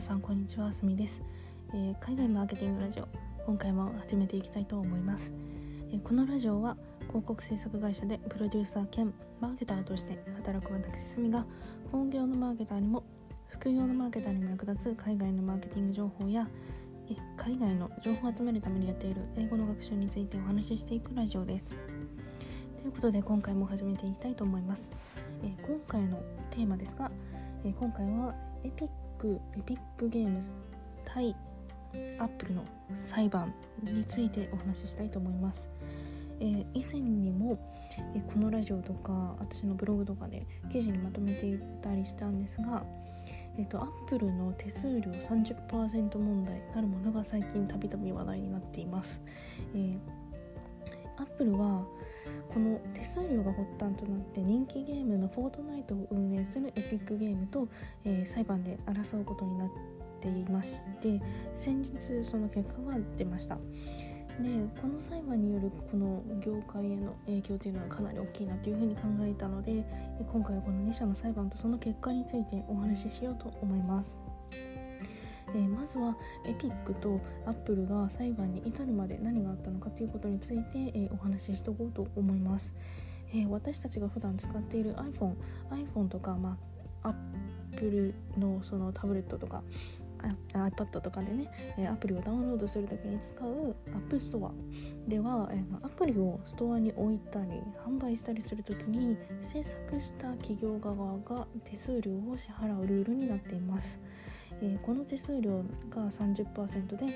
皆さんこんにちはすみです、えー、海外マーケティングラジオ今回も始めていきたいと思います、えー、このラジオは広告制作会社でプロデューサー兼マーケターとして働く私すみが本業のマーケターにも副業のマーケターにも役立つ海外のマーケティング情報やえ海外の情報を集めるためにやっている英語の学習についてお話ししていくラジオです。ということで今回も始めていきたいと思います、えー、今回のテーマですが、え、今回はエピックエピックゲームズ対アップルの裁判についてお話ししたいと思います。えー、以前にも、えー、このラジオとか私のブログとかで記事にまとめていたりしたんですが、えーと、アップルの手数料30%問題なるものが最近たびたび話題になっています。えー、アップルはこの手数料が発端となって人気ゲームのフォートナイトを運営するエピックゲームと、えー、裁判で争うことになっていまして先日その結果が出ました。でこの裁判によるこの業界への影響というのはかなり大きいなというふうに考えたので今回はこの2社の裁判とその結果についてお話ししようと思います。えー、まずはエピックとアップルが裁判に至るまで何があったのかということについて、えー、お話ししておこうと思います、えー、私たちが普段使っている iPhone iPhone とか、まあ、アップルのそのタブレットとか iPad とかでね、えアプリをダウンロードするときに使う App Store では、えアプリをストアに置いたり販売したりするときに制作した企業側が手数料を支払うルールになっています。えー、この手数料が30%で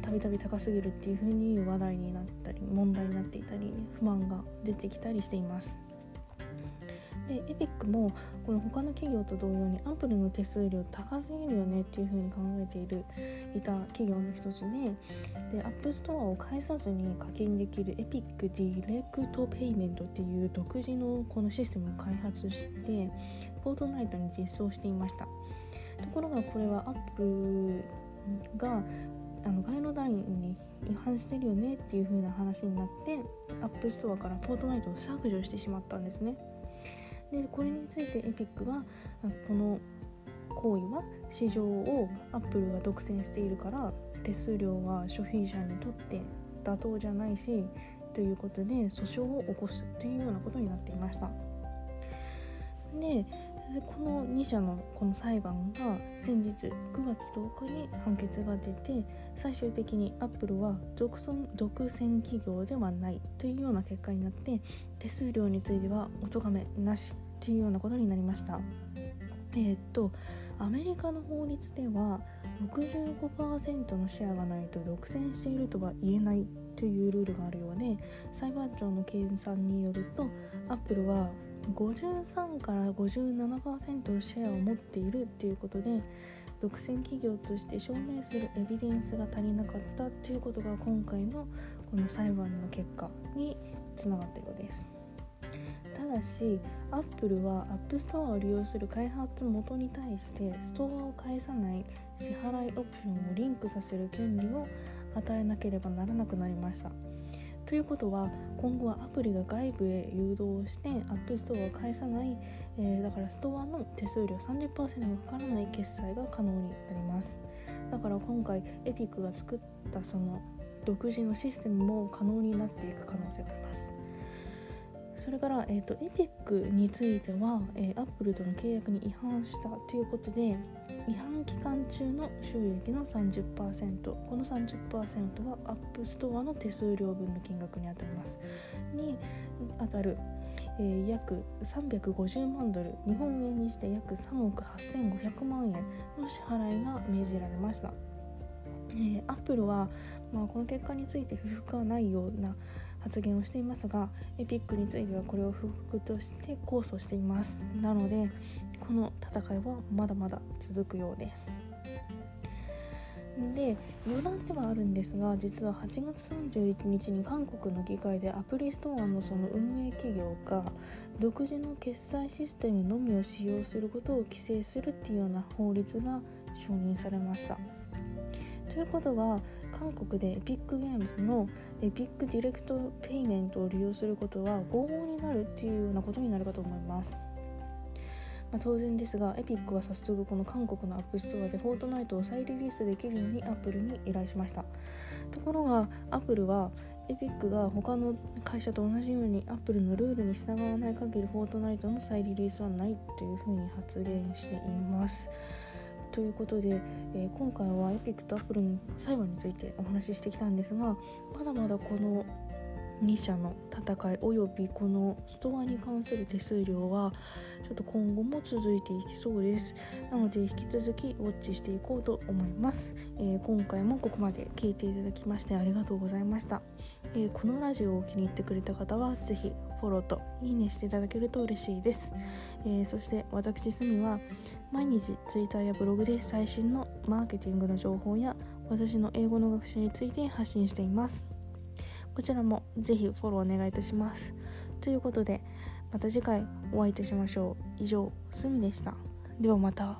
たびたび高すぎるっていう風に話題になったり問題になっていたり不満が出てきたりしています。で Epic もこの他の企業と同様に Apple の手数料高すぎるよねっていう風に考えているいた企業の一つでで App Store を介さずに課金できる Epic Direct Payment っていう独自のこのシステムを開発してFortnite に実装していました。ところがこれは Apple があのガイドラインに違反してるよねっていう風な話になって App Store から Fortnite を削除してしまったんですね。でこれについて Epic はこの行為は市場を Apple が独占しているから手数料は消費者にとって妥当じゃないしということで訴訟を起こすというようなことになっていました。でこの2社のこの裁判が先日9月10日に判決が出て最終的にアップルは独占独占企業ではないというような結果になって手数料についてはお咎めなしというようなことになりました。えー、っとアメリカの法律では65%のシェアがないと独占しているとは言えないというルールがあるようで裁判長の計算によるとアップルは53から57%シェアを持っているっていうことで独占企業として証明するエビデンスが足りなかったということが今回のこの裁判の結果につながったようです。ただしアップルはアップストアを利用する開発元に対してストアを介さない支払いオプションをリンクさせる権利を与えなければならなくなりました。ということは今後はアプリが外部へ誘導してアップストアを介さない、えー、だからストアの手数料30%かからない決済が可能になります。だから今回エピックが作ったその独自のシステムも可能になっていく可能性があります。それから、えーと、エピックについては、えー、アップルとの契約に違反したということで違反期間中の収益の30%この30%はアップストアの手数料分の金額にあたります。にあたる、えー、約350万ドル日本円にして約3億8500万円の支払いが命じられました、えー、アップルは、まあ、この結果について不服はないような発言をしていますがエピックについてはこれを不服として控訴しています。なのでこの戦いはまだまだ続くようです。で余談ではあるんですが実は8月31日に韓国の議会でアプリストアのその運営企業が独自の決済システムのみを使用することを規制するっていうような法律が承認されました。ということは韓国でエピックゲームズのエピックディレクトペイメントを利用することは合法になるっていうようなことになるかと思います。まあ、当然ですがエピックは早速この韓国のアップストアでフォートナイトを再リリースできるようにアップルに依頼しました。ところがアップルはエピックが他の会社と同じようにアップルのルールに従わない限りフォートナイトの再リリースはないというふうに発言しています。ということで、えー、今回はエピックとアップルの裁判についてお話ししてきたんですがまだまだこの2社の戦いおよびこのストアに関する手数料はちょっと今後も続いていきそうです。なので引き続きウォッチしていこうと思います、えー、今回もここまで聞いていただきましてありがとうございました、えー、このラジオを気に入ってくれた方は是非フォローといいねしていただけると嬉しいです、えー、そして私すみは毎日 Twitter やブログで最新のマーケティングの情報や私の英語の学習について発信しています。こちらもぜひフォローお願いいたします。ということでまた次回お会いいたしましょう。以上すみでした。ではまた。